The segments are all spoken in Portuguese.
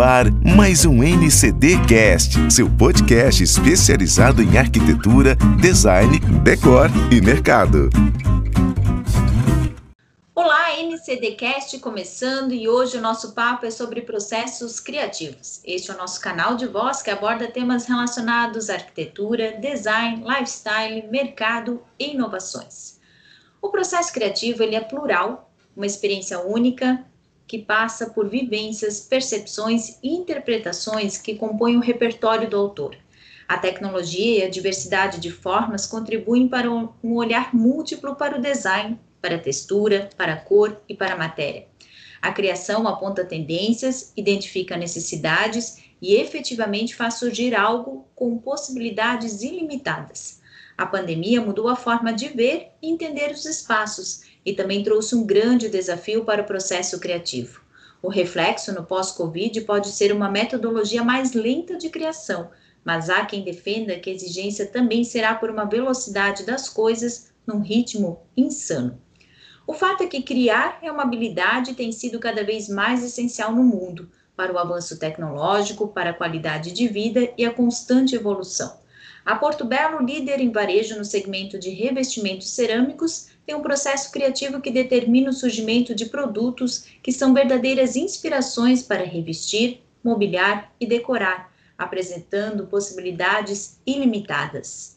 ar mais um NCD Cast, seu podcast especializado em arquitetura, design, decor e mercado. Olá, NCDcast começando e hoje o nosso papo é sobre processos criativos. Este é o nosso canal de voz que aborda temas relacionados à arquitetura, design, lifestyle, mercado e inovações. O processo criativo ele é plural, uma experiência única, que passa por vivências, percepções e interpretações que compõem o repertório do autor. A tecnologia e a diversidade de formas contribuem para um olhar múltiplo para o design, para a textura, para a cor e para a matéria. A criação aponta tendências, identifica necessidades e efetivamente faz surgir algo com possibilidades ilimitadas. A pandemia mudou a forma de ver e entender os espaços e também trouxe um grande desafio para o processo criativo. O reflexo no pós-Covid pode ser uma metodologia mais lenta de criação, mas há quem defenda que a exigência também será por uma velocidade das coisas num ritmo insano. O fato é que criar é uma habilidade e tem sido cada vez mais essencial no mundo, para o avanço tecnológico, para a qualidade de vida e a constante evolução. A Porto Belo, líder em varejo no segmento de revestimentos cerâmicos, tem um processo criativo que determina o surgimento de produtos que são verdadeiras inspirações para revestir, mobiliar e decorar, apresentando possibilidades ilimitadas.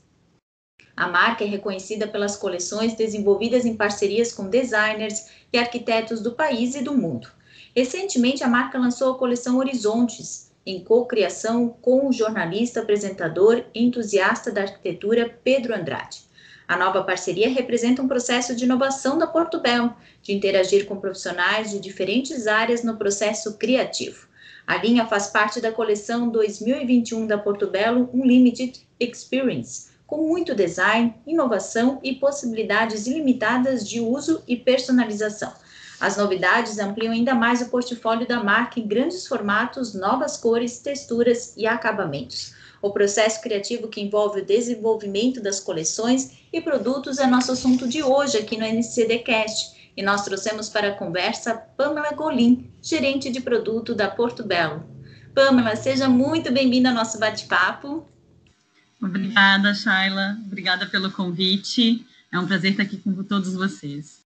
A marca é reconhecida pelas coleções desenvolvidas em parcerias com designers e arquitetos do país e do mundo. Recentemente, a marca lançou a coleção Horizontes, em co-criação com o jornalista, apresentador e entusiasta da arquitetura Pedro Andrade. A nova parceria representa um processo de inovação da Porto Belo, de interagir com profissionais de diferentes áreas no processo criativo. A linha faz parte da coleção 2021 da Porto Belo Unlimited Experience, com muito design, inovação e possibilidades ilimitadas de uso e personalização. As novidades ampliam ainda mais o portfólio da marca em grandes formatos, novas cores, texturas e acabamentos. O processo criativo que envolve o desenvolvimento das coleções e produtos é nosso assunto de hoje aqui no NCDcast. E nós trouxemos para a conversa Pamela Golim, gerente de produto da Porto Belo. Pamela, seja muito bem-vinda ao nosso bate-papo. Obrigada, Shaila. Obrigada pelo convite. É um prazer estar aqui com todos vocês.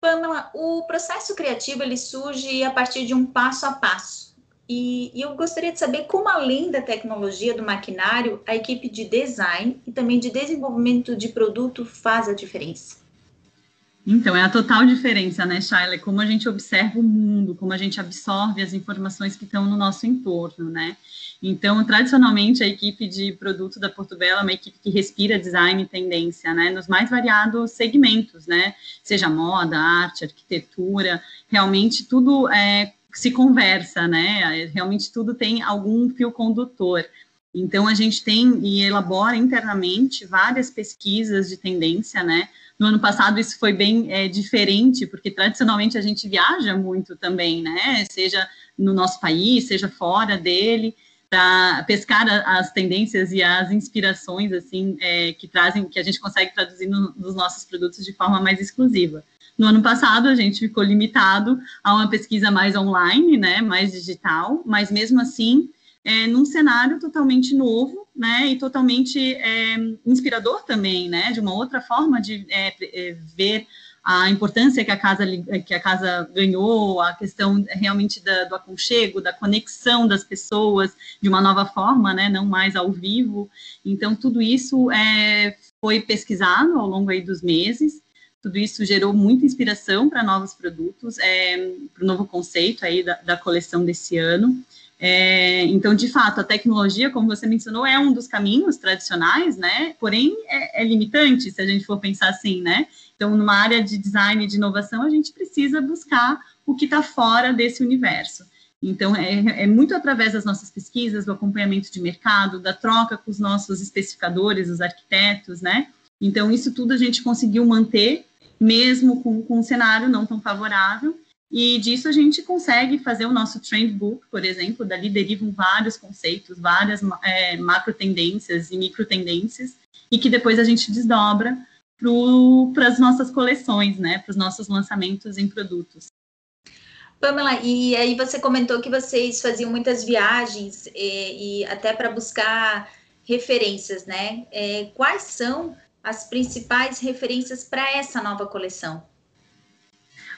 Pamela, o processo criativo ele surge a partir de um passo a passo e, eu gostaria de saber como, além da tecnologia do maquinário, a equipe de design e também de desenvolvimento de produto faz a diferença. Então, é a total diferença, né, Shaila? Como a gente observa o mundo, como a gente absorve as informações que estão no nosso entorno, né? Então, tradicionalmente, a equipe de produto da Porto Belo é uma equipe que respira design e tendência, né? Nos mais variados segmentos, né? Seja moda, arte, arquitetura, realmente tudo é se conversa, né? Realmente tudo tem algum fio condutor. Então a gente tem e elabora internamente várias pesquisas de tendência, né? No ano passado isso foi bem é, diferente, porque tradicionalmente a gente viaja muito também, né? Seja no nosso país, seja fora dele, para pescar as tendências e as inspirações assim é, que trazem, que a gente consegue traduzir no, nos nossos produtos de forma mais exclusiva. No ano passado, a gente ficou limitado a uma pesquisa mais online, né, mais digital, mas mesmo assim, é, num cenário totalmente novo, né, e totalmente é, inspirador também, né, de uma outra forma de é, é ver a importância que a casa que a casa ganhou, a questão realmente da, do aconchego, da conexão das pessoas de uma nova forma, né, não mais ao vivo. Então tudo isso é, foi pesquisado ao longo aí dos meses tudo isso gerou muita inspiração para novos produtos, é, para o novo conceito aí da, da coleção desse ano. É, então, de fato, a tecnologia, como você mencionou, é um dos caminhos tradicionais, né? Porém, é, é, limitante se a gente for pensar assim, né? Então, numa área de design e de inovação, a gente precisa buscar o que está fora desse universo. Então, é, é, muito através das nossas pesquisas, do acompanhamento de mercado, da troca com os nossos especificadores, os arquitetos, né? Então, isso tudo a gente conseguiu manter mesmo com, com um cenário não tão favorável. E disso a gente consegue fazer o nosso trend book, por exemplo, dali derivam vários conceitos, várias é, macro tendências e micro tendências, e que depois a gente desdobra para as nossas coleções, né, para os nossos lançamentos em produtos. Pamela, e aí você comentou que vocês faziam muitas viagens e, e até para buscar referências, né? É, quais são as principais referências para essa nova coleção?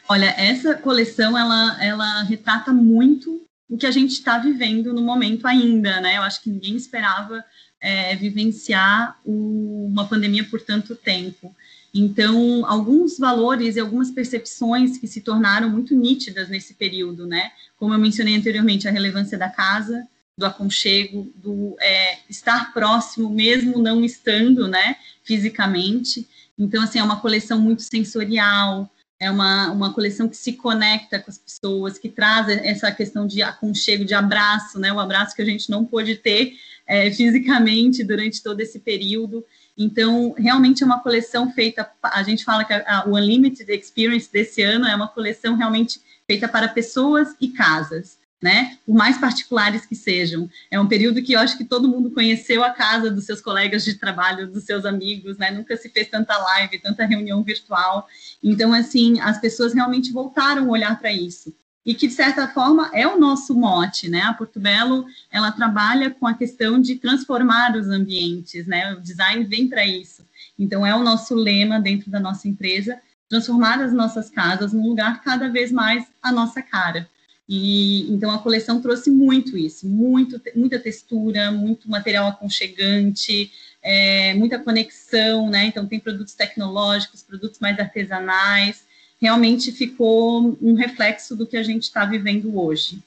Olha, essa coleção ela, ela retrata muito o que a gente está vivendo no momento ainda, né? Eu acho que ninguém esperava é, vivenciar o, uma pandemia por tanto tempo. Então, alguns valores e algumas percepções que se tornaram muito nítidas nesse período, né? Como eu mencionei anteriormente, a relevância da casa, do aconchego, do é, estar próximo, mesmo não estando, né, fisicamente. Então, assim, é uma coleção muito sensorial, é uma, uma coleção que se conecta com as pessoas, que traz essa questão de aconchego, de abraço, né, o abraço que a gente não pôde ter é, fisicamente durante todo esse período. Então, realmente é uma coleção feita, a gente fala que a, a, o Unlimited Experience desse ano é uma coleção realmente feita para pessoas e casas né? Por mais particulares que sejam. É um período que eu acho que todo mundo conheceu a casa dos seus colegas de trabalho, dos seus amigos, né? Nunca se fez tanta live, tanta reunião virtual. Então, assim, as pessoas realmente voltaram a olhar para isso. E que, de certa forma, é o nosso mote, né? A Porto Belo, ela trabalha com a questão de transformar os ambientes, né? O design vem para isso. Então, é o nosso lema dentro da nossa empresa, transformar as nossas casas num lugar cada vez mais a nossa cara. E então a coleção trouxe muito isso, muito, muita textura, muito material aconchegante, é, muita conexão, né? Então tem produtos tecnológicos, produtos mais artesanais. Realmente ficou um reflexo do que a gente está vivendo hoje.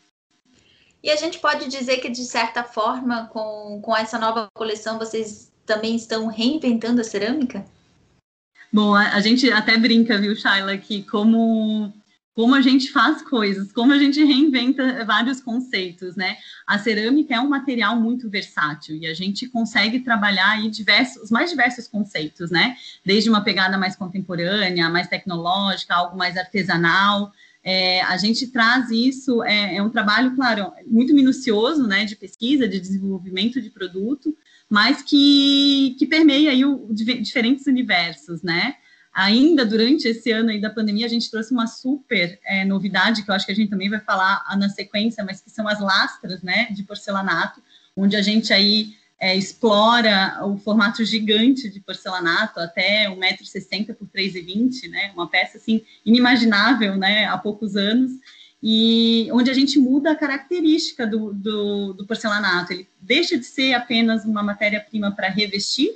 E a gente pode dizer que, de certa forma, com, com essa nova coleção, vocês também estão reinventando a cerâmica? Bom, a, a gente até brinca, viu, Shaila, que como como a gente faz coisas, como a gente reinventa vários conceitos, né? A cerâmica é um material muito versátil e a gente consegue trabalhar aí diversos, os mais diversos conceitos, né? Desde uma pegada mais contemporânea, mais tecnológica, algo mais artesanal. É, a gente traz isso, é, é um trabalho, claro, muito minucioso, né? De pesquisa, de desenvolvimento de produto, mas que, que permeia aí o, diferentes universos, né? Ainda durante esse ano aí da pandemia, a gente trouxe uma super é, novidade, que eu acho que a gente também vai falar na sequência, mas que são as lastras, né, de porcelanato, onde a gente aí é, explora o formato gigante de porcelanato, até 1,60m por 3,20m, né, uma peça, assim, inimaginável, né, há poucos anos, e onde a gente muda a característica do, do, do porcelanato, ele deixa de ser apenas uma matéria-prima para revestir,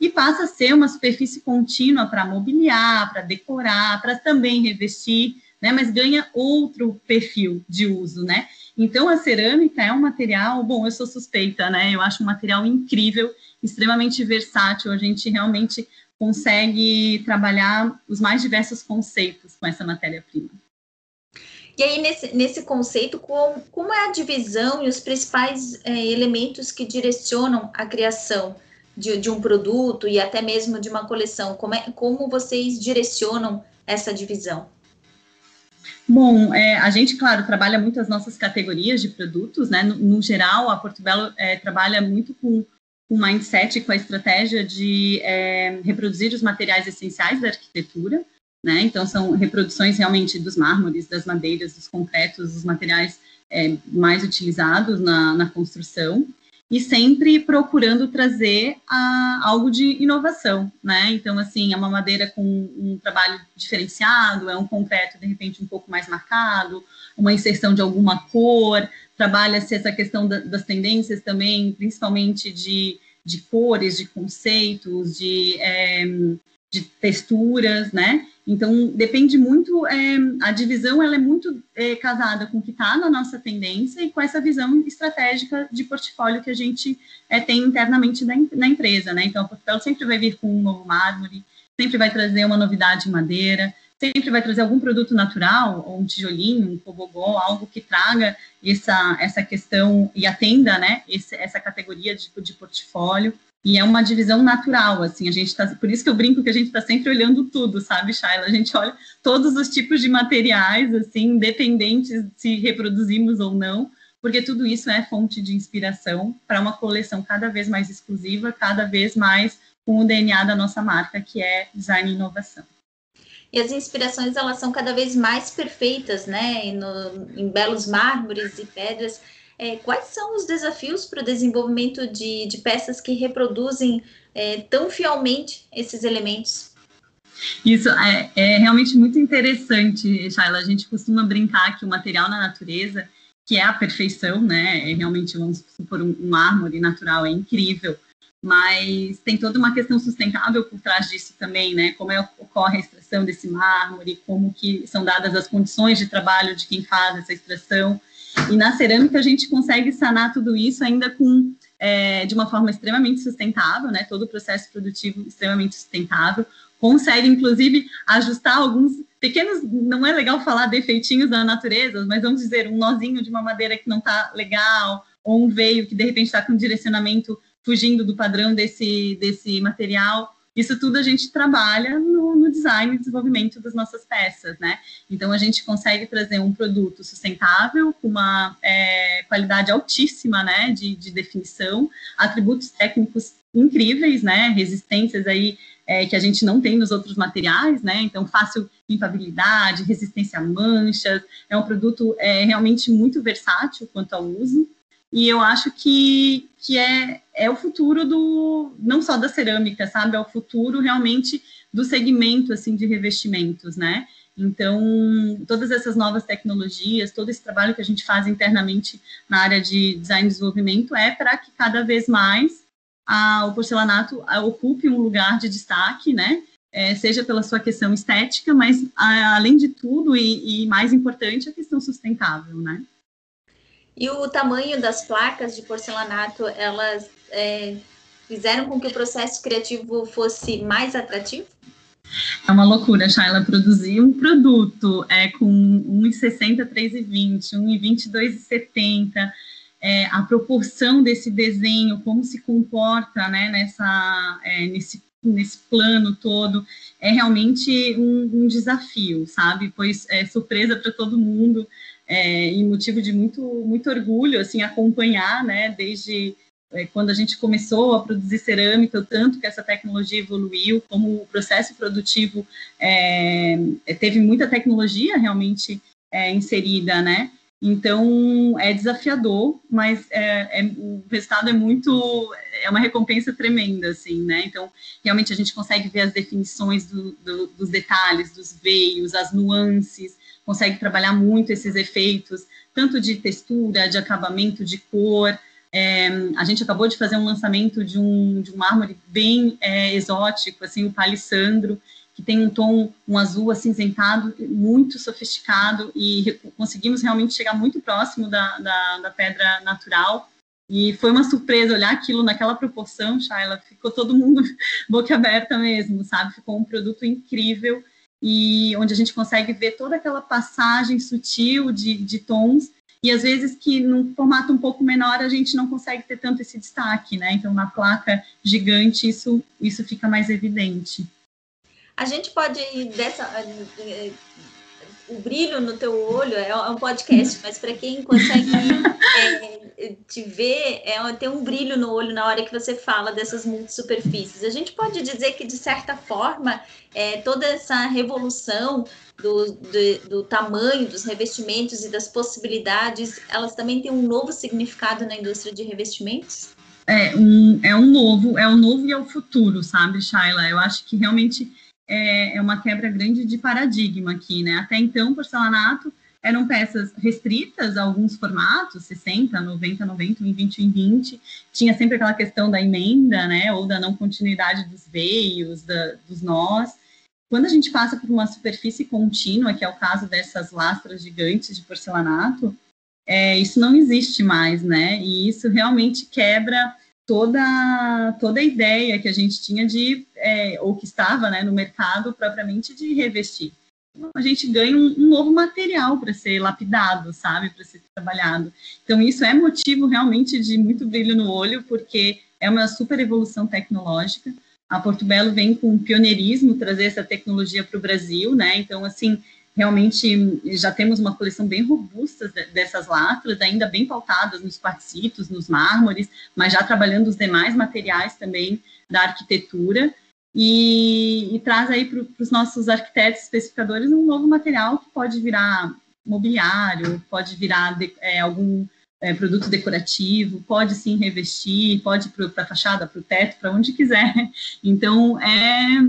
e passa a ser uma superfície contínua para mobiliar, para decorar, para também revestir, né? Mas ganha outro perfil de uso, né? Então a cerâmica é um material, bom, eu sou suspeita, né? Eu acho um material incrível, extremamente versátil. A gente realmente consegue trabalhar os mais diversos conceitos com essa matéria-prima. E aí, nesse, nesse conceito, como, como é a divisão e os principais é, elementos que direcionam a criação de, de um produto e até mesmo de uma coleção? Como, é, como vocês direcionam essa divisão? Bom, é, a gente, claro, trabalha muito as nossas categorias de produtos, né? No, no geral, a Porto Belo é, trabalha muito com o mindset, com a estratégia de é, reproduzir os materiais essenciais da arquitetura, né? Então, são reproduções realmente dos mármores, das madeiras, dos concretos, dos materiais é, mais utilizados na, na construção e sempre procurando trazer a, algo de inovação, né? Então, assim, é uma madeira com um trabalho diferenciado, é um concreto, de repente, um pouco mais marcado, uma inserção de alguma cor, trabalha-se essa questão da, das tendências também, principalmente de, de cores, de conceitos, de, é, de texturas, né? Então, depende muito, é, a divisão ela é muito é, casada com o que está na nossa tendência e com essa visão estratégica de portfólio que a gente é, tem internamente na, empresa, né? Então, o portfólio sempre vai vir com um novo mármore, sempre vai trazer uma novidade em madeira, sempre vai trazer algum produto natural, ou um tijolinho, um cobogó, algo que traga essa, essa questão e atenda, né, esse, essa categoria de, de portfólio. E é uma divisão natural, assim, a gente tá, por isso que eu brinco que a gente está sempre olhando tudo, sabe, Shaila? A gente olha todos os tipos de materiais, assim, independentes se reproduzimos ou não, porque tudo isso é fonte de inspiração para uma coleção cada vez mais exclusiva, cada vez mais com o DNA da nossa marca, que é design e inovação. e as inspirações elas são cada vez mais perfeitas, né? No, em belos mármores e pedras. É, quais são os desafios para o desenvolvimento de, de, peças que reproduzem é, tão fielmente esses elementos? Isso é, é, realmente muito interessante, Shaila. A gente costuma brincar que o material na natureza, que é a perfeição, né? É realmente, vamos supor, um, um natural, é incrível mas tem toda uma questão sustentável por trás disso também, né? Como é, ocorre a extração desse mármore, como que são dadas as condições de trabalho de quem faz essa extração. E na cerâmica a gente consegue sanar tudo isso ainda com é, de uma forma extremamente sustentável, né? Todo o processo produtivo extremamente sustentável. Consegue, inclusive, ajustar alguns pequenos, não é legal falar defeitinhos da natureza, mas vamos dizer, um nozinho de uma madeira que não está legal, ou um veio que de repente está com um direcionamento fugindo do padrão desse, desse material. Isso tudo a gente trabalha no, design e desenvolvimento das nossas peças, né? Então a gente consegue trazer um produto sustentável, com uma é, qualidade altíssima, né, de, de, definição, atributos técnicos incríveis, né, resistências aí é, que a gente não tem nos outros materiais, né? Então fácil limpadabilidade, resistência a manchas, é um produto é, realmente muito versátil quanto ao uso. E eu acho que, que é, é o futuro do não só da cerâmica, sabe? É o futuro realmente do segmento assim de revestimentos, né? Então, todas essas novas tecnologias, todo esse trabalho que a gente faz internamente na área de design e desenvolvimento é para que cada vez mais a, o porcelanato a, ocupe um lugar de destaque, né? É, seja pela sua questão estética, mas a, além de tudo e, e mais importante, a questão sustentável, né? E o tamanho das placas de porcelanato, elas é, fizeram com que o processo criativo fosse mais atrativo? É uma loucura, Shaila, produzir um produto é, com 1,60, 3,20, 1,20, 2,70, é, a proporção desse desenho, como se comporta né, nessa, é, nesse, nesse plano todo, é realmente um, um desafio, sabe? Pois é surpresa para todo mundo é, e motivo de muito, muito orgulho, assim, acompanhar, né, desde quando a gente começou a produzir cerâmica, o tanto que essa tecnologia evoluiu, como o processo produtivo é, teve muita tecnologia realmente é, inserida, né, então é desafiador, mas é, é, o resultado é muito, é uma recompensa tremenda, assim, né? Então realmente a gente consegue ver as definições do, do, dos detalhes, dos veios, as nuances, consegue trabalhar muito esses efeitos, tanto de textura, de acabamento, de cor. É, a gente acabou de fazer um lançamento de um, de um mármore bem é, exótico, assim, o palissandro, que tem um tom, um azul acinzentado, muito sofisticado, e conseguimos realmente chegar muito próximo da, da, da pedra natural. E foi uma surpresa olhar aquilo naquela proporção, Shaila, ficou todo mundo boca aberta mesmo, sabe? Ficou um produto incrível e onde a gente consegue ver toda aquela passagem sutil de, de tons e às vezes que num formato um pouco menor a gente não consegue ter tanto esse destaque, né? Então na placa gigante isso isso fica mais evidente. A gente pode dessa o brilho no teu olho é um podcast, mas para quem consegue é, te ver, é, tem um brilho no olho na hora que você fala dessas multisuperfícies. A gente pode dizer que, de certa forma, é, toda essa revolução do, do, do, tamanho dos revestimentos e das possibilidades, elas também têm um novo significado na indústria de revestimentos? É um, é um novo, é um novo e é o futuro, sabe, Shaila? Eu acho que realmente é, é uma quebra grande de paradigma aqui, né? Até então, porcelanato eram peças restritas a alguns formatos, 60, 90, 90, em 20 em 20. Tinha sempre aquela questão da emenda, né, ou da não continuidade dos veios, da, dos nós. Quando a gente passa por uma superfície contínua, que é o caso dessas lastras gigantes de porcelanato, é, isso não existe mais, né? E isso realmente quebra toda, toda a ideia que a gente tinha de, é, ou que estava né, no mercado propriamente de revestir. Então, a gente ganha um, um novo material para ser lapidado, sabe, para ser trabalhado. Então, isso é motivo realmente de muito brilho no olho, porque é uma super evolução tecnológica. A Porto Belo vem com pioneirismo trazer essa tecnologia para o Brasil, né? Então, assim, realmente já temos uma coleção bem robusta dessas latras, ainda bem pautadas nos quartzitos, nos mármores, mas já trabalhando os demais materiais também da arquitetura. e, e traz aí para os nossos arquitetos especificadores um novo material que pode virar mobiliário, pode virar de, é, algum é, produto decorativo, pode sim revestir, pode para a fachada, para o teto, para onde quiser. Então, é,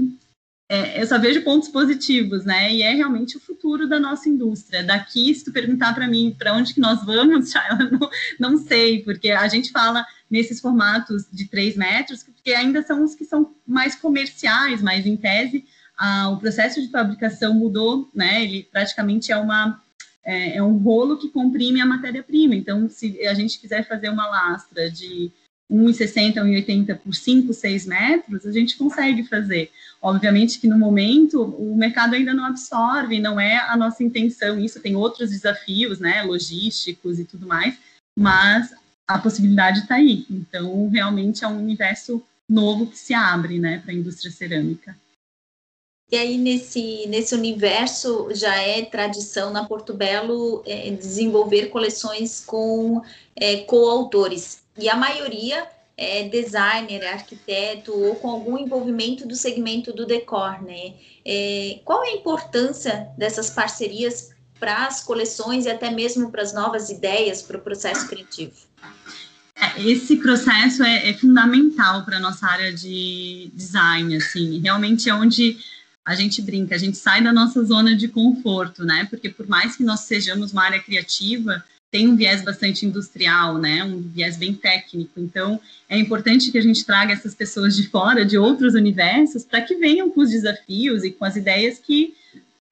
é, eu só vejo pontos positivos, né? E é realmente o futuro da nossa indústria. Daqui, se tu perguntar para mim para onde que nós vamos, Shaila, não, não sei, porque a gente fala nesses formatos de 3 metros, porque ainda são os que são mais comerciais, mas em tese a, o processo de fabricação mudou, né? Ele praticamente é uma é, é um rolo que comprime a matéria-prima. Então, se a gente quiser fazer uma lastra de 1,60, 1,80 por 5, 6 metros, a gente consegue fazer. Obviamente que no momento o mercado ainda não absorve, não é a nossa intenção isso, tem outros desafios, né, logísticos e tudo mais, mas a possibilidade está aí. Então, realmente é um universo novo que se abre, né, para a indústria cerâmica. E aí, nesse, nesse universo, já é tradição na Porto Belo é, desenvolver coleções com é, coautores. E a maioria é designer, é arquiteto ou com algum envolvimento do segmento do decor, né? É, qual é a importância dessas parcerias para as coleções e até mesmo para as novas ideias para o processo criativo? Esse processo é, é fundamental para a nossa área de design, assim, realmente é onde a gente brinca, a gente sai da nossa zona de conforto, né? Porque por mais que nós sejamos uma área criativa, tem um viés bastante industrial, né? Um viés bem técnico. Então, é importante que a gente traga essas pessoas de fora, de outros universos, para que venham com os desafios e com as ideias que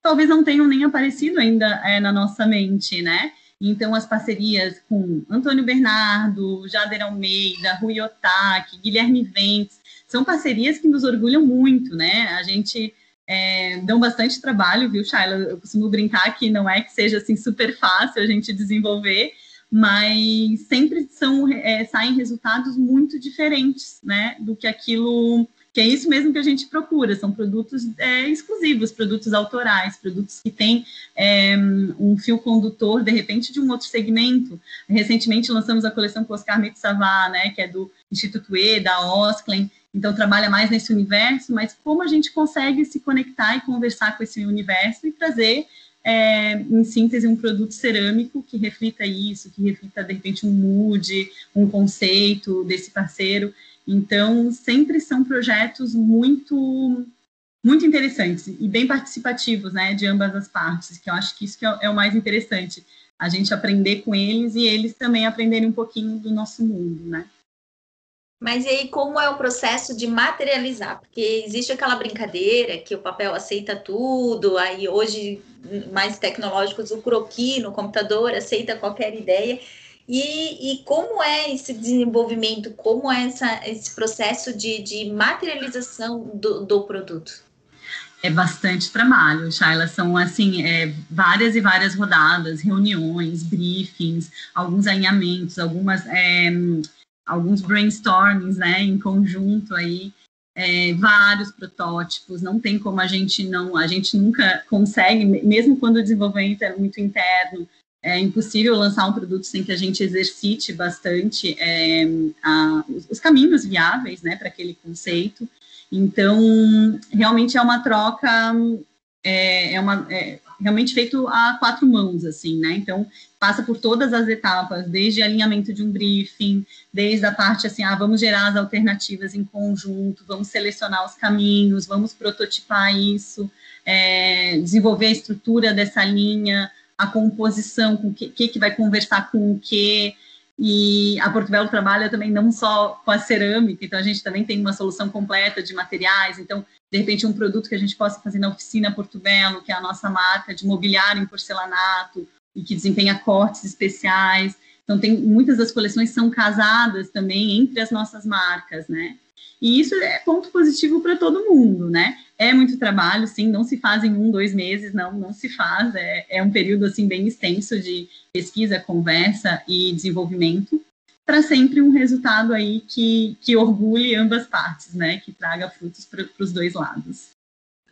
talvez não tenham nem aparecido ainda é, na nossa mente, né? Então, as parcerias com Antônio Bernardo, Jader Almeida, Rui Otaki, Guilherme Ventes, são parcerias que nos orgulham muito, né? A gente é, dão bastante trabalho, viu, Shaila? Eu costumo brincar que não é que seja assim super fácil a gente desenvolver, mas sempre são é, saem resultados muito diferentes, né, do que aquilo que é isso mesmo que a gente procura, são produtos é, exclusivos, produtos autorais, produtos que têm é, um fio condutor, de repente, de um outro segmento. Recentemente lançamos a coleção com Oscar Metsavá, né, que é do Instituto E, da Osklen, então trabalha mais nesse universo, mas como a gente consegue se conectar e conversar com esse universo e trazer, é, em síntese, um produto cerâmico que reflita isso, que reflita, de repente, um mood, um conceito desse parceiro. Então, sempre são projetos muito muito interessantes e bem participativos, né, de ambas as partes, que eu acho que isso que é, é o mais interessante, a gente aprender com eles e eles também aprenderem um pouquinho do nosso mundo, né. Mas e aí, como é o processo de materializar? Porque existe aquela brincadeira que o papel aceita tudo, aí hoje, mais tecnológicos, o croqui no computador aceita qualquer ideia. E, e como é esse desenvolvimento, como é essa, esse processo de, de materialização do, do produto? É bastante trabalho, Shaila. São, assim, é, várias e várias rodadas, reuniões, briefings, alguns alinhamentos, algumas... É, alguns brainstormings, né, em conjunto aí, é, vários protótipos, não tem como a gente não, a gente nunca consegue, mesmo quando o desenvolvimento é muito interno, é impossível lançar um produto sem que a gente exercite bastante é, a, os caminhos viáveis, né, para aquele conceito. Então, realmente é uma troca, é, é uma, é, realmente feito a quatro mãos, assim, né? Então, passa por todas as etapas, desde alinhamento de um briefing, desde a parte assim, ah, vamos gerar as alternativas em conjunto, vamos selecionar os caminhos, vamos prototipar isso, é, desenvolver a estrutura dessa linha, a composição, com o que, que, que vai conversar com o que, e a Porto Belo trabalha também não só com a cerâmica, então a gente também tem uma solução completa de materiais, então de repente um produto que a gente possa fazer na oficina Porto Belo, que é a nossa marca de mobiliário em porcelanato e que desempenha cortes especiais. Então tem muitas das coleções são casadas também entre as nossas marcas, né? E isso é ponto positivo para todo mundo, né? É muito trabalho, sim, não se faz em um, dois meses, não, não se faz. É, é um período assim bem extenso de pesquisa, conversa e desenvolvimento para sempre um resultado aí que, que orgulhe ambas partes, né? Que traga frutos para os dois lados.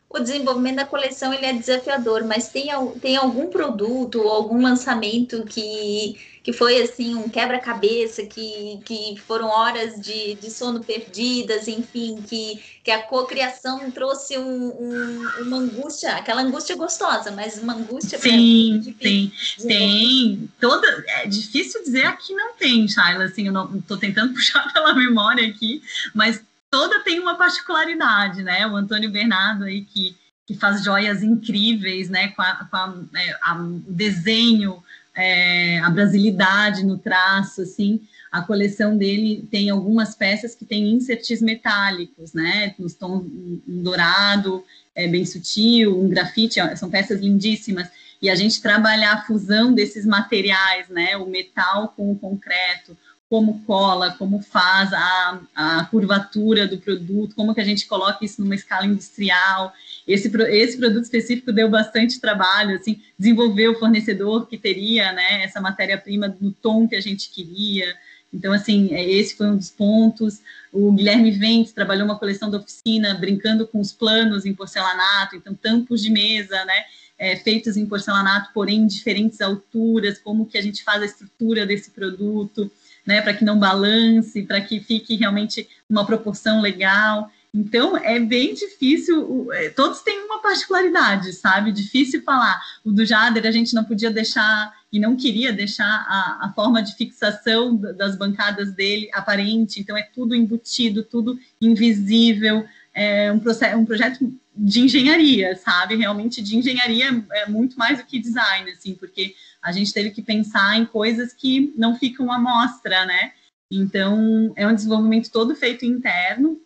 o desenvolvimento da coleção ele é desafiador, mas tem, tem algum produto ou algum lançamento que, que foi assim um quebra-cabeça, que, que foram horas de, de sono perdidas, enfim, que, que a cocriação trouxe um, um, uma angústia, aquela angústia gostosa, mas uma angústia sim, sim, tem toda é difícil dizer aqui não tem, Shaila, assim, eu não estou tentando puxar pela memória aqui, mas toda tem uma particularidade, né? O Antônio Bernardo aí que, que faz joias incríveis, né? Com, a, com a, é, a, o desenho, é, a brasilidade no traço, assim. A coleção dele tem algumas peças que têm inserts metálicos, né? Nos tons um dourado, é, bem sutil, um grafite, são peças lindíssimas. E a gente trabalhar a fusão desses materiais, né? O metal com o concreto, como cola, como faz a, a curvatura do produto, como que a gente coloca isso numa escala industrial. Esse, esse produto específico deu bastante trabalho, assim, desenvolver o fornecedor que teria, né, essa matéria-prima no tom que a gente queria. Então, assim, é, esse foi um dos pontos. O Guilherme Ventes trabalhou uma coleção da oficina, brincando com os planos em porcelanato, então, tampos de mesa, né, é, feitos em porcelanato, porém em diferentes alturas, como que a gente faz a estrutura desse produto né, para que não balance, para que fique realmente uma proporção legal. Então, é bem difícil, é, todos têm uma particularidade, sabe? Difícil falar. O do Jader a gente não podia deixar e não queria deixar a, a forma de fixação das bancadas dele aparente, então é tudo embutido, tudo invisível, é um, processo, um projeto de engenharia, sabe? Realmente de engenharia é muito mais do que design, assim, porque a gente teve que pensar em coisas que não ficam à mostra, né? Então, é um desenvolvimento todo feito interno,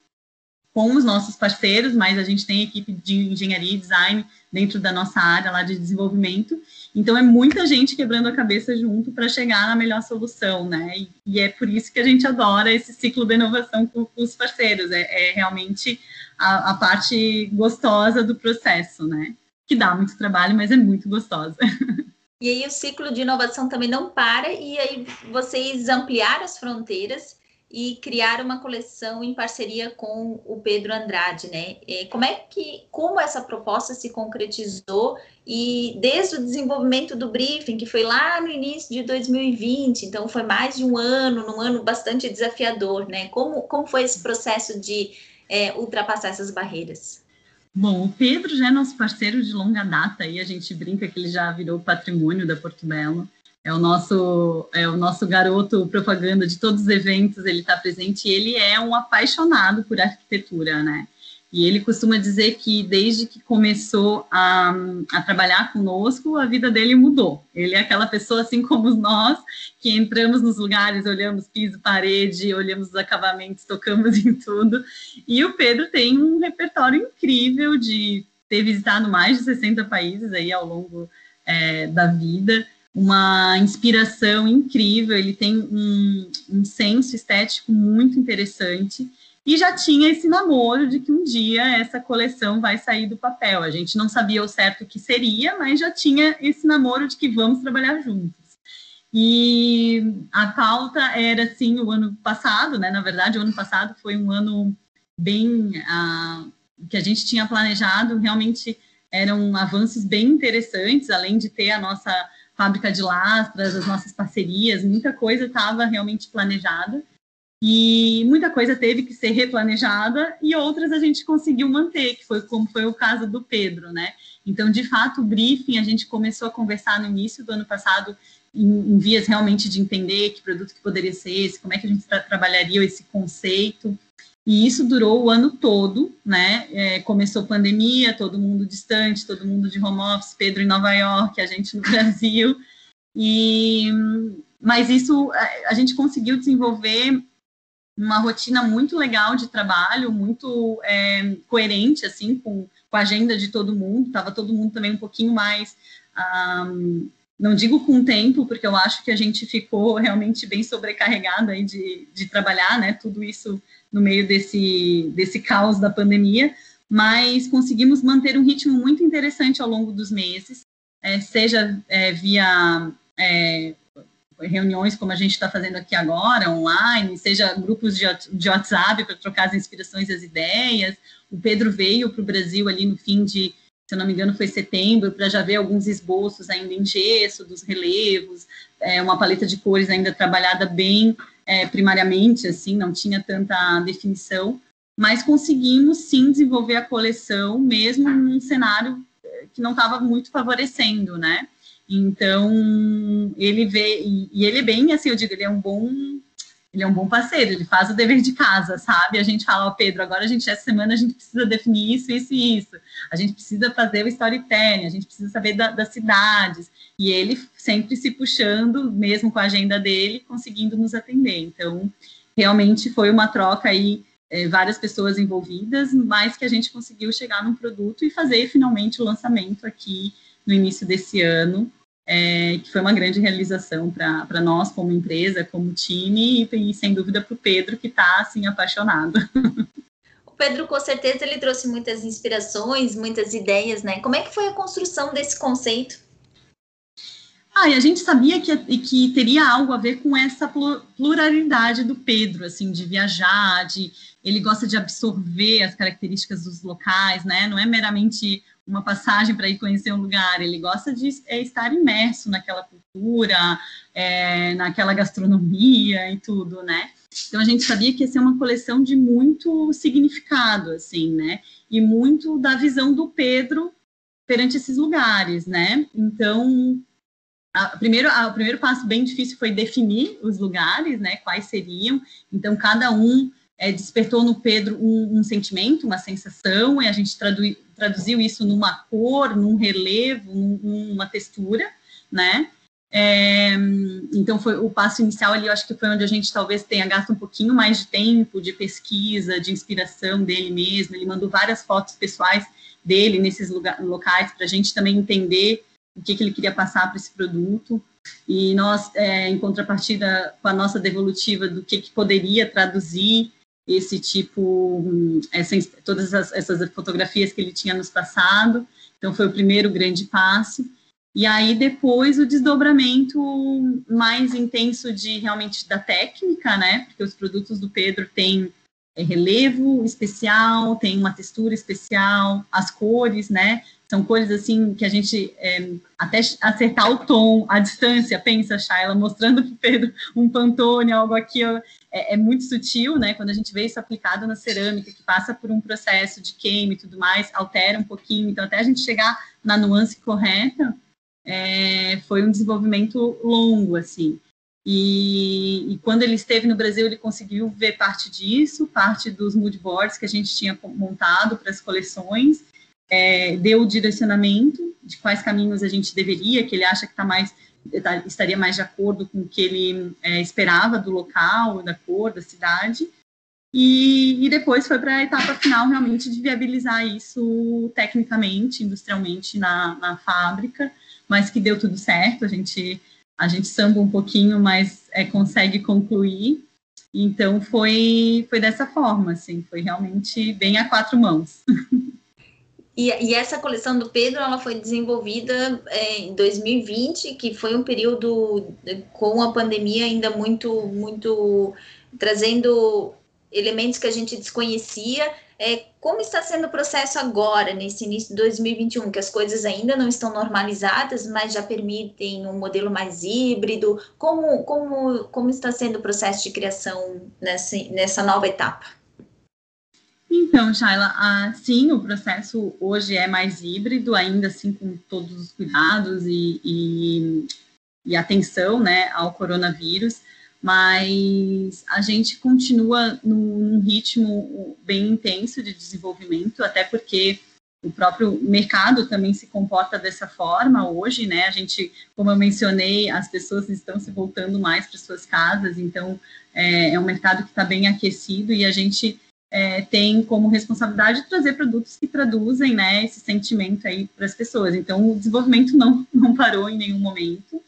com os nossos parceiros, mas a gente tem equipe de engenharia e design dentro da nossa área lá de desenvolvimento. Então é muita gente quebrando a cabeça junto para chegar na melhor solução, né? E, e, é por isso que a gente adora esse ciclo de inovação com, com os parceiros. É, é realmente a, a, parte gostosa do processo, né? Que dá muito trabalho, mas é muito gostosa. E aí o ciclo de inovação também não para, e aí vocês ampliaram as fronteiras e criar uma coleção em parceria com o Pedro Andrade, né? Como é que, como essa proposta se concretizou e desde o desenvolvimento do briefing, que foi lá no início de 2020, então foi mais de um ano, num ano bastante desafiador, né? Como, como foi esse processo de é, ultrapassar essas barreiras? Bom, o Pedro já é nosso parceiro de longa data e a gente brinca que ele já virou patrimônio da Porto Belo é o nosso é o nosso garoto propaganda de todos os eventos, ele está presente e ele é um apaixonado por arquitetura, né? E ele costuma dizer que desde que começou a, a trabalhar conosco, a vida dele mudou. Ele é aquela pessoa, assim como nós, que entramos nos lugares, olhamos piso, parede, olhamos os acabamentos, tocamos em tudo. E o Pedro tem um repertório incrível de ter visitado mais de 60 países aí ao longo é, da vida uma inspiração incrível, ele tem um, um senso estético muito interessante e já tinha esse namoro de que um dia essa coleção vai sair do papel. A gente não sabia o certo que seria, mas já tinha esse namoro de que vamos trabalhar juntos. E a pauta era assim o ano passado, né? Na verdade, o ano passado foi um ano bem uh, que a gente tinha planejado. Realmente eram avanços bem interessantes, além de ter a nossa fábrica de lastras, as nossas parcerias, muita coisa estava realmente planejada e muita coisa teve que ser replanejada e outras a gente conseguiu manter, que foi como foi o caso do Pedro, né? Então, de fato, o briefing a gente começou a conversar no início do ano passado em, em vias realmente de entender que produto que poderia ser esse, como é que a gente tra trabalharia esse conceito. E isso durou o ano todo, né? É, começou pandemia, todo mundo distante, todo mundo de home office, Pedro em Nova York, a gente no Brasil. E, mas isso a, gente conseguiu desenvolver uma rotina muito legal de trabalho, muito é, coerente assim com, com, a agenda de todo mundo. Tava todo mundo também um pouquinho mais um, não digo com tempo, porque eu acho que a gente ficou realmente bem sobrecarregado aí de, de trabalhar, né? Tudo isso no meio desse, desse caos da pandemia, mas conseguimos manter um ritmo muito interessante ao longo dos meses, é, seja é, via é, reuniões como a gente está fazendo aqui agora, online, seja grupos de, de WhatsApp para trocar as inspirações e as ideias. O Pedro veio para o Brasil ali no fim de, se não me engano, foi setembro, para já ver alguns esboços ainda em gesso, dos relevos, é, uma paleta de cores ainda trabalhada bem é, primariamente, assim, não tinha tanta definição, mas conseguimos sim desenvolver a coleção, mesmo num cenário é, que não estava muito favorecendo, né? Então, ele vê, e, e ele é bem, assim, eu digo, ele é um bom ele é um bom parceiro, ele faz o dever de casa, sabe? A gente fala, oh, Pedro, agora a gente, essa semana, a gente precisa definir isso, isso e isso. A gente precisa fazer o storytelling, a gente precisa saber da, das cidades. E ele sempre se puxando, mesmo com a agenda dele, conseguindo nos atender. Então, realmente foi uma troca aí, é, várias pessoas envolvidas, mas que a gente conseguiu chegar num produto e fazer finalmente o lançamento aqui no início desse ano é, que foi uma grande realização para nós como empresa, como time e, e sem dúvida para o Pedro que está assim apaixonado. O Pedro com certeza ele trouxe muitas inspirações, muitas ideias, né? Como é que foi a construção desse conceito? Ah, e a gente sabia que, que teria algo a ver com essa pluralidade do Pedro, assim, de viajar, de ele gosta de absorver as características dos locais, né? Não é meramente uma passagem para ir conhecer um lugar, ele gosta de é, estar imerso naquela cultura, é, naquela gastronomia e tudo, né? Então a gente sabia que ia ser uma coleção de muito significado, assim, né? E muito da visão do Pedro perante esses lugares, né? Então, a, primeiro, a, o primeiro passo bem difícil foi definir os lugares, né? Quais seriam. Então, cada um é, despertou no Pedro um, um, sentimento, uma sensação, e a gente tradu, traduziu isso numa cor, num relevo, num, numa textura, né? É, então foi o passo inicial ali, eu acho que foi onde a gente talvez tenha gasto um pouquinho mais de tempo de pesquisa, de inspiração dele mesmo. Ele mandou várias fotos pessoais dele nesses lugar, locais para a gente também entender o que, que ele queria passar para esse produto. E nós, é, em contrapartida com a nossa devolutiva do que, que poderia traduzir esse tipo, essa, todas as, essas fotografias que ele tinha nos passado. Então, foi o primeiro grande passo. E aí, depois, o desdobramento mais intenso de realmente da técnica, né? Porque os produtos do Pedro têm é, relevo especial, tem uma textura especial, as cores, né? São cores assim que a gente é, até acertar o tom, a distância, pensa, Shayla, mostrando para o Pedro um Pantone, algo aqui é, é, muito sutil, né? Quando a gente vê isso aplicado na cerâmica, que passa por um processo de queima e tudo mais, altera um pouquinho. Então, até a gente chegar na nuance correta, é, foi um desenvolvimento longo, assim. E, e, quando ele esteve no Brasil, ele conseguiu ver parte disso, parte dos moodboards que a gente tinha montado para as coleções, é, deu o direcionamento de quais caminhos a gente deveria, que ele acha que tá mais, estaria mais de acordo com o que ele é, esperava do local, da cor, da cidade. E, e depois foi para a etapa final, realmente, de viabilizar isso tecnicamente, industrialmente na, na fábrica, mas que deu tudo certo, a gente, a gente samba um pouquinho, mas é, consegue concluir. Então, foi, foi dessa forma, assim, foi realmente bem a quatro mãos. E, e, essa coleção do Pedro ela foi desenvolvida é, em 2020, que foi um período com a pandemia ainda muito, muito trazendo elementos que a gente desconhecia. É, como está sendo o processo agora, nesse início de 2021, que as coisas ainda não estão normalizadas, mas já permitem um modelo mais híbrido? Como, como, como está sendo o processo de criação nessa, nessa nova etapa? Então, Shaila, ah, sim, o processo hoje é mais híbrido, ainda assim com todos os cuidados e, e, e atenção né, ao coronavírus, mas a gente continua num ritmo bem intenso de desenvolvimento, até porque o próprio mercado também se comporta dessa forma hoje, né? A gente, como eu mencionei, as pessoas estão se voltando mais para suas casas, então é, é um mercado que está bem aquecido e a gente é, tem como responsabilidade trazer produtos que traduzem né, esse sentimento aí para as pessoas. Então, o desenvolvimento não, não parou em nenhum momento.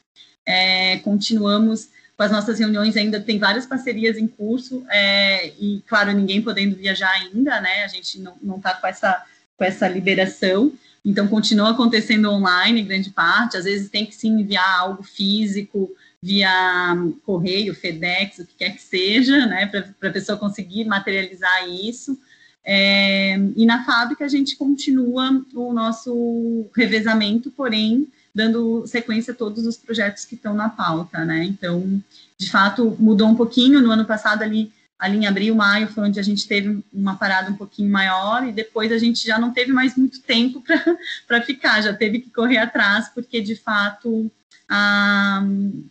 É, continuamos com as nossas reuniões, ainda tem várias parcerias em curso, é, e, claro, ninguém podendo viajar ainda, né? A gente não está com essa com essa liberação. Então, continua acontecendo online, grande parte. Às vezes tem que se enviar algo físico via correio, FedEx, o que quer que seja, né, para a pessoa conseguir materializar isso. É, e na fábrica a gente continua o nosso revezamento, porém dando sequência a todos os projetos que estão na pauta, né? Então, de fato, mudou um pouquinho. No ano passado ali ali em abril, maio foi onde a gente teve uma parada um pouquinho maior e depois a gente já não teve mais muito tempo para ficar, já teve que correr atrás, porque de fato a,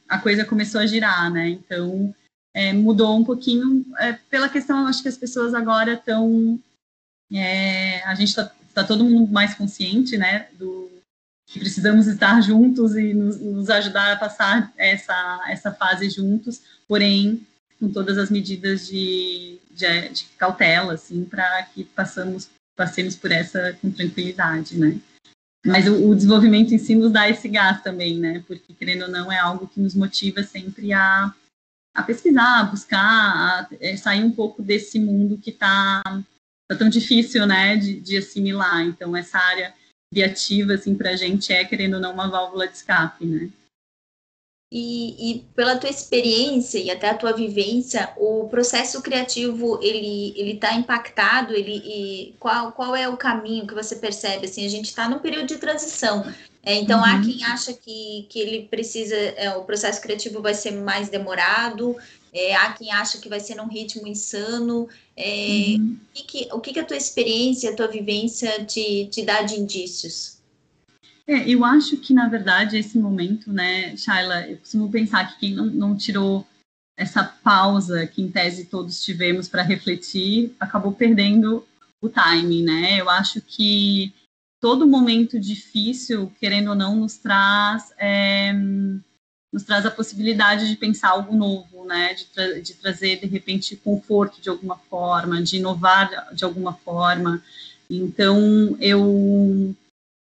a coisa começou a girar, né? Então é, mudou um pouquinho é, pela questão, acho que as pessoas agora estão. É, a gente está tá todo mundo mais consciente, né? Do que precisamos estar juntos e nos, nos ajudar a passar essa, essa fase juntos, porém com todas as medidas de, de, de cautela, assim, para que passamos, passemos por essa com tranquilidade, né? Mas o, o, desenvolvimento em si nos dá esse gás também, né? Porque, querendo ou não, é algo que nos motiva sempre a, a pesquisar, a buscar, a, é, sair um pouco desse mundo que está tá tão difícil, né, de, de, assimilar. Então, essa área criativa, assim, para a gente é, querendo ou não, uma válvula de escape, né? E, e, pela tua experiência e até a tua vivência, o processo criativo ele ele está impactado? Ele qual qual é o caminho que você percebe? Assim, a gente está num período de transição. É, então uhum. há quem acha que, que ele precisa, é, o processo criativo vai ser mais demorado. É, há quem acha que vai ser num ritmo insano. É, uhum. o, que, o que, que a tua experiência, a tua vivência te, te dá de indícios? É, eu acho que, na verdade, esse momento, né, Shaila, eu costumo pensar que quem não, não tirou essa pausa que, em tese, todos tivemos para refletir, acabou perdendo o timing, né? Eu acho que todo momento difícil, querendo ou não, nos traz, é, nos traz a possibilidade de pensar algo novo, né? De, tra de trazer, de repente, conforto de alguma forma, de inovar de alguma forma. Então, eu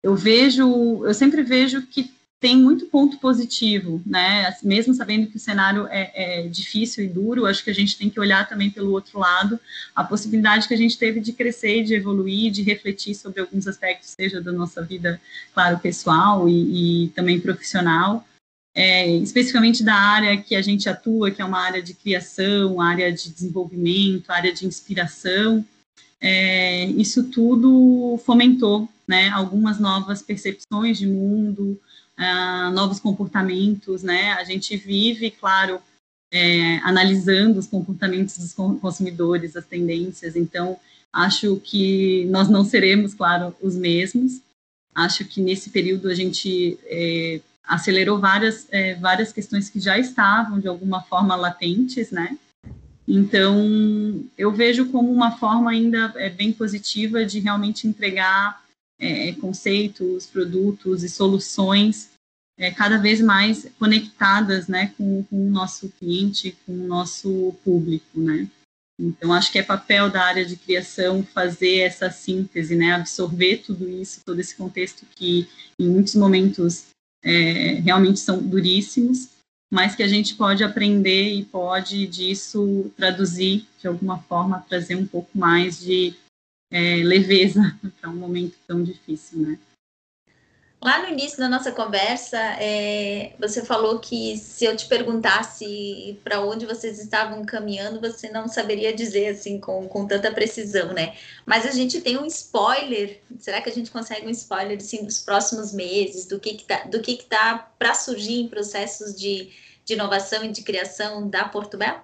eu vejo, eu sempre vejo que tem muito ponto positivo, né? Mesmo sabendo que o cenário é, é, difícil e duro, acho que a gente tem que olhar também pelo outro lado a possibilidade que a gente teve de crescer, de evoluir, de refletir sobre alguns aspectos, seja da nossa vida, claro, pessoal e, e também profissional. É, especificamente da área que a gente atua, que é uma área de criação, área de desenvolvimento, área de inspiração, é, isso tudo fomentou né, algumas novas percepções de mundo, uh, novos comportamentos, né? A gente vive, claro, é, analisando os comportamentos dos consumidores, as tendências. Então, acho que nós não seremos, claro, os mesmos. Acho que nesse período a gente é, acelerou várias, é, várias questões que já estavam de alguma forma latentes, né? Então, eu vejo como uma forma ainda é, bem positiva de realmente entregar é, conceitos, produtos e soluções é, cada vez mais conectadas né, com, com, o nosso cliente, com o nosso público. Né? Então, acho que é papel da área de criação fazer essa síntese, né, absorver tudo isso, todo esse contexto que, em muitos momentos, é, realmente são duríssimos, mas que a gente pode aprender e pode disso traduzir de alguma forma, trazer um pouco mais de é, leveza para um momento tão difícil, né? Lá no início da nossa conversa, é, você falou que se eu te perguntasse para onde vocês estavam caminhando, você não saberia dizer assim com, com tanta precisão, né? Mas a gente tem um spoiler. Será que a gente consegue um spoiler assim, dos próximos meses, do que que tá, do que que tá para surgir em processos de, de inovação e de criação da Porto Belo?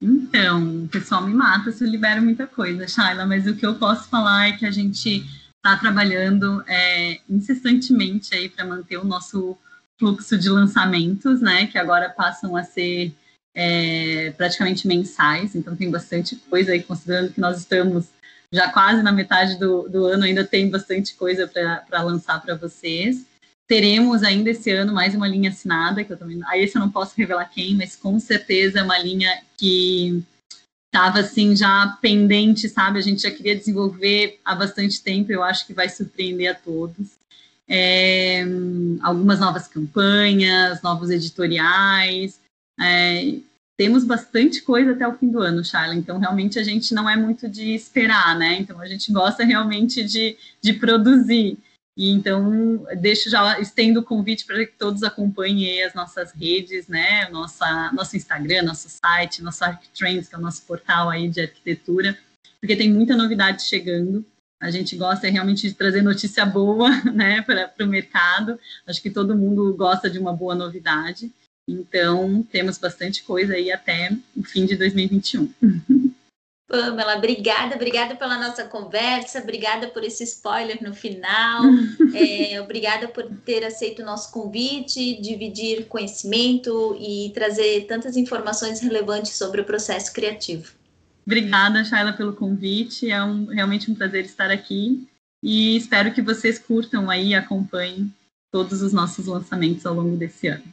Então, o pessoal me mata se eu libero muita coisa, Shaila, mas o que eu posso falar é que a gente está trabalhando é, incessantemente aí para manter o nosso fluxo de lançamentos, né, que agora passam a ser é, praticamente mensais, então tem bastante coisa aí, considerando que nós estamos já quase na metade do, do ano, ainda tem bastante coisa para lançar para vocês. Teremos ainda esse ano mais uma linha assinada, que eu também. Aí eu não posso revelar quem, mas com certeza é uma linha que estava assim já pendente, sabe? A gente já queria desenvolver há bastante tempo, eu acho que vai surpreender a todos. É, algumas novas campanhas, novos editoriais, é, temos bastante coisa até o fim do ano, Charla. Então, realmente, a gente não é muito de esperar, né? Então, a gente gosta realmente de, de produzir. E então, deixo já, estendo o convite para que todos acompanhem as nossas redes, né? Nossa, nosso Instagram, nosso site, nosso ArcTrends, que é o nosso portal aí de arquitetura, porque tem muita novidade chegando. A gente gosta realmente de trazer notícia boa, né, para o mercado. Acho que todo mundo gosta de uma boa novidade. Então, temos bastante coisa aí até o fim de 2021. Pamela, obrigada, obrigada pela nossa conversa, obrigada por esse spoiler no final, é, obrigada por ter aceito o nosso convite, dividir conhecimento e trazer tantas informações relevantes sobre o processo criativo. Obrigada, Shaila, pelo convite, é um, realmente um prazer estar aqui e espero que vocês curtam aí e acompanhem todos os nossos lançamentos ao longo desse ano.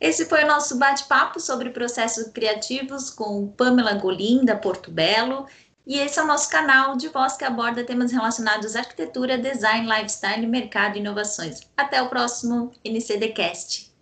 Esse foi o nosso bate-papo sobre processos criativos com Pamela Golim, da Porto Belo. E esse é o nosso canal de voz que aborda temas relacionados à arquitetura, design, lifestyle, mercado e inovações. Até o próximo NCDcast.